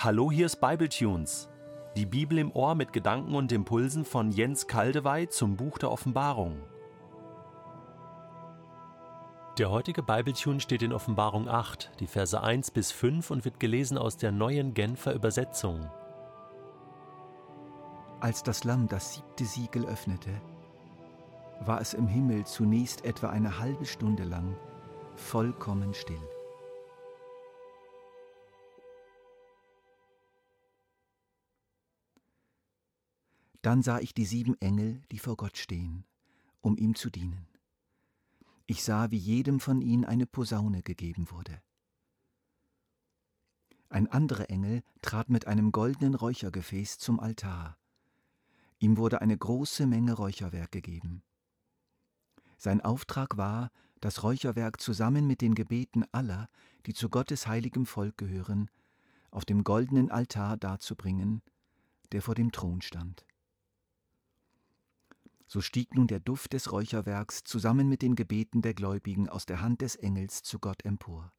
Hallo, hier ist Bibletunes. Die Bibel im Ohr mit Gedanken und Impulsen von Jens Kaldewey zum Buch der Offenbarung. Der heutige Bibletune steht in Offenbarung 8, die Verse 1 bis 5 und wird gelesen aus der neuen Genfer Übersetzung. Als das Lamm das siebte Siegel öffnete, war es im Himmel zunächst etwa eine halbe Stunde lang vollkommen still. Dann sah ich die sieben Engel, die vor Gott stehen, um ihm zu dienen. Ich sah, wie jedem von ihnen eine Posaune gegeben wurde. Ein anderer Engel trat mit einem goldenen Räuchergefäß zum Altar. Ihm wurde eine große Menge Räucherwerk gegeben. Sein Auftrag war, das Räucherwerk zusammen mit den Gebeten aller, die zu Gottes heiligem Volk gehören, auf dem goldenen Altar darzubringen, der vor dem Thron stand. So stieg nun der Duft des Räucherwerks zusammen mit den Gebeten der Gläubigen aus der Hand des Engels zu Gott empor.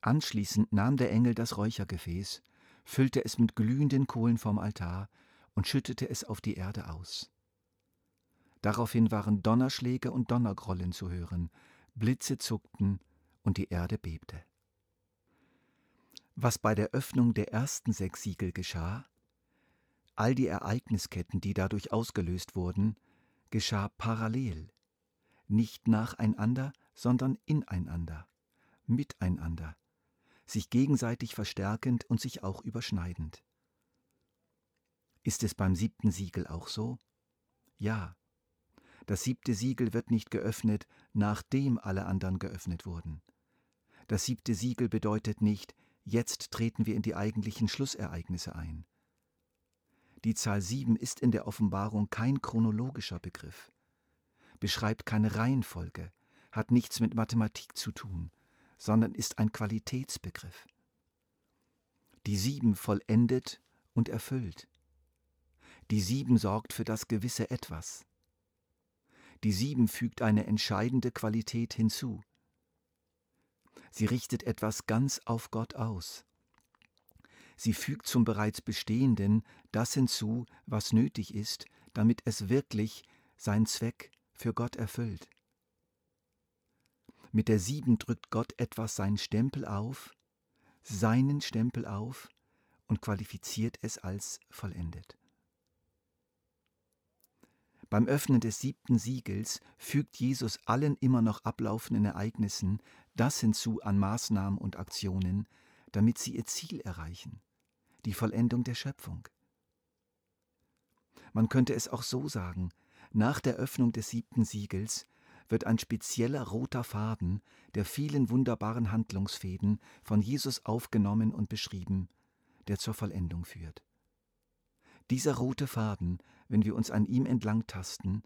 Anschließend nahm der Engel das Räuchergefäß, füllte es mit glühenden Kohlen vom Altar und schüttete es auf die Erde aus. Daraufhin waren Donnerschläge und Donnergrollen zu hören, Blitze zuckten und die Erde bebte. Was bei der Öffnung der ersten sechs Siegel geschah, all die Ereignisketten, die dadurch ausgelöst wurden, geschah parallel, nicht nacheinander, sondern ineinander, miteinander, sich gegenseitig verstärkend und sich auch überschneidend. Ist es beim siebten Siegel auch so? Ja. Das siebte Siegel wird nicht geöffnet, nachdem alle anderen geöffnet wurden. Das siebte Siegel bedeutet nicht, jetzt treten wir in die eigentlichen Schlussereignisse ein. Die Zahl sieben ist in der Offenbarung kein chronologischer Begriff, beschreibt keine Reihenfolge, hat nichts mit Mathematik zu tun, sondern ist ein Qualitätsbegriff. Die sieben vollendet und erfüllt. Die sieben sorgt für das gewisse Etwas. Die sieben fügt eine entscheidende Qualität hinzu. Sie richtet etwas ganz auf Gott aus. Sie fügt zum bereits Bestehenden das hinzu, was nötig ist, damit es wirklich seinen Zweck für Gott erfüllt. Mit der Sieben drückt Gott etwas seinen Stempel auf, seinen Stempel auf und qualifiziert es als vollendet. Beim Öffnen des siebten Siegels fügt Jesus allen immer noch ablaufenden Ereignissen das hinzu an Maßnahmen und Aktionen, damit sie ihr Ziel erreichen die Vollendung der Schöpfung. Man könnte es auch so sagen, nach der Öffnung des siebten Siegels wird ein spezieller roter Faden der vielen wunderbaren Handlungsfäden von Jesus aufgenommen und beschrieben, der zur Vollendung führt. Dieser rote Faden, wenn wir uns an ihm entlang tasten,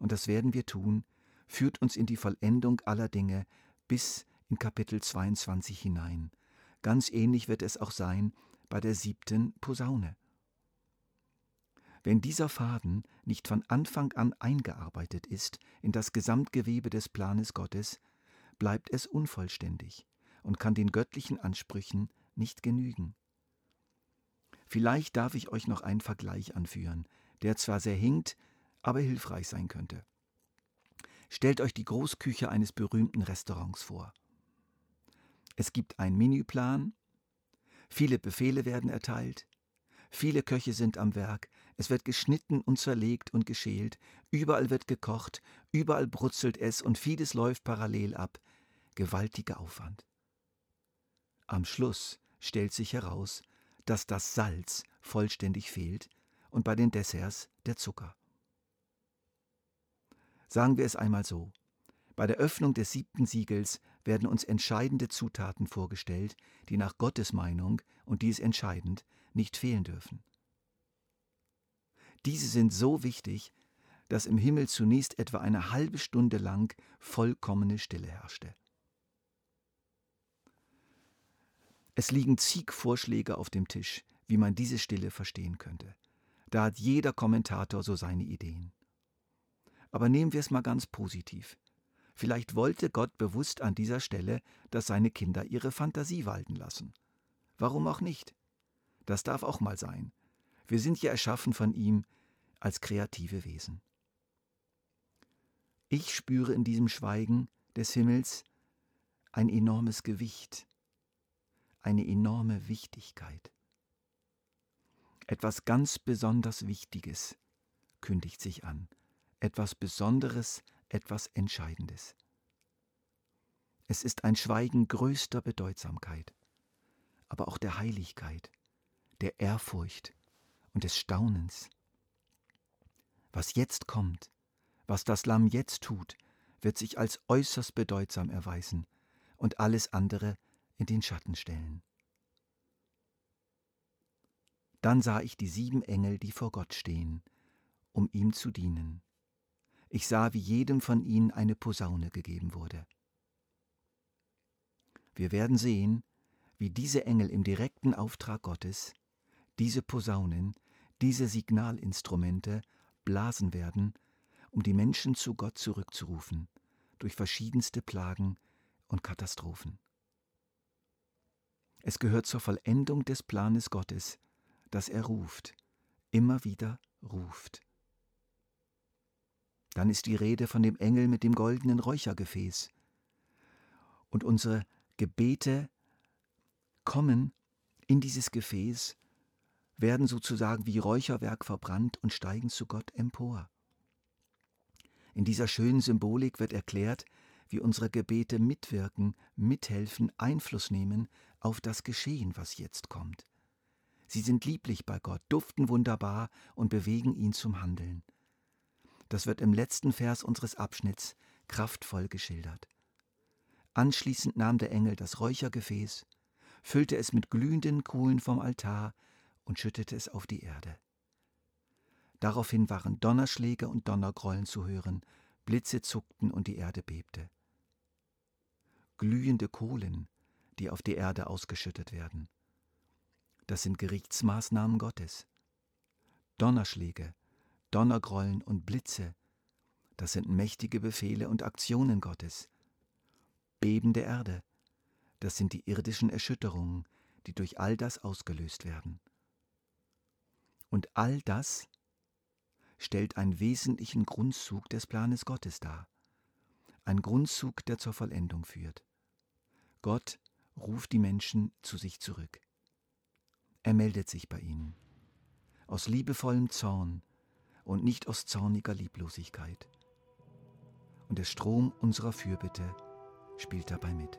und das werden wir tun, führt uns in die Vollendung aller Dinge bis in Kapitel 22 hinein. Ganz ähnlich wird es auch sein bei der siebten Posaune. Wenn dieser Faden nicht von Anfang an eingearbeitet ist in das Gesamtgewebe des Planes Gottes, bleibt es unvollständig und kann den göttlichen Ansprüchen nicht genügen. Vielleicht darf ich euch noch einen Vergleich anführen, der zwar sehr hinkt, aber hilfreich sein könnte. Stellt euch die Großküche eines berühmten Restaurants vor. Es gibt einen Menüplan, Viele Befehle werden erteilt. Viele Köche sind am Werk. Es wird geschnitten und zerlegt und geschält. Überall wird gekocht. Überall brutzelt es und vieles läuft parallel ab. Gewaltiger Aufwand. Am Schluss stellt sich heraus, dass das Salz vollständig fehlt und bei den Desserts der Zucker. Sagen wir es einmal so. Bei der Öffnung des siebten Siegels werden uns entscheidende Zutaten vorgestellt, die nach Gottes Meinung, und die ist entscheidend, nicht fehlen dürfen. Diese sind so wichtig, dass im Himmel zunächst etwa eine halbe Stunde lang vollkommene Stille herrschte. Es liegen zig Vorschläge auf dem Tisch, wie man diese Stille verstehen könnte. Da hat jeder Kommentator so seine Ideen. Aber nehmen wir es mal ganz positiv. Vielleicht wollte Gott bewusst an dieser Stelle, dass seine Kinder ihre Fantasie walten lassen. Warum auch nicht? Das darf auch mal sein. Wir sind ja erschaffen von ihm als kreative Wesen. Ich spüre in diesem Schweigen des Himmels ein enormes Gewicht, eine enorme Wichtigkeit. Etwas ganz besonders Wichtiges kündigt sich an, etwas Besonderes, etwas Entscheidendes. Es ist ein Schweigen größter Bedeutsamkeit, aber auch der Heiligkeit, der Ehrfurcht und des Staunens. Was jetzt kommt, was das Lamm jetzt tut, wird sich als äußerst bedeutsam erweisen und alles andere in den Schatten stellen. Dann sah ich die sieben Engel, die vor Gott stehen, um ihm zu dienen. Ich sah, wie jedem von ihnen eine Posaune gegeben wurde. Wir werden sehen, wie diese Engel im direkten Auftrag Gottes diese Posaunen, diese Signalinstrumente blasen werden, um die Menschen zu Gott zurückzurufen, durch verschiedenste Plagen und Katastrophen. Es gehört zur Vollendung des Planes Gottes, dass er ruft, immer wieder ruft. Dann ist die Rede von dem Engel mit dem goldenen Räuchergefäß. Und unsere Gebete kommen in dieses Gefäß, werden sozusagen wie Räucherwerk verbrannt und steigen zu Gott empor. In dieser schönen Symbolik wird erklärt, wie unsere Gebete mitwirken, mithelfen, Einfluss nehmen auf das Geschehen, was jetzt kommt. Sie sind lieblich bei Gott, duften wunderbar und bewegen ihn zum Handeln. Das wird im letzten Vers unseres Abschnitts kraftvoll geschildert. Anschließend nahm der Engel das Räuchergefäß, füllte es mit glühenden Kohlen vom Altar und schüttete es auf die Erde. Daraufhin waren Donnerschläge und Donnergrollen zu hören, Blitze zuckten und die Erde bebte. Glühende Kohlen, die auf die Erde ausgeschüttet werden. Das sind Gerichtsmaßnahmen Gottes. Donnerschläge, Donnergrollen und Blitze, das sind mächtige Befehle und Aktionen Gottes. Beben der Erde. Das sind die irdischen Erschütterungen, die durch all das ausgelöst werden. Und all das stellt einen wesentlichen Grundzug des Planes Gottes dar. Ein Grundzug, der zur Vollendung führt. Gott ruft die Menschen zu sich zurück. Er meldet sich bei ihnen. Aus liebevollem Zorn und nicht aus zorniger Lieblosigkeit. Und der Strom unserer Fürbitte spielt dabei mit.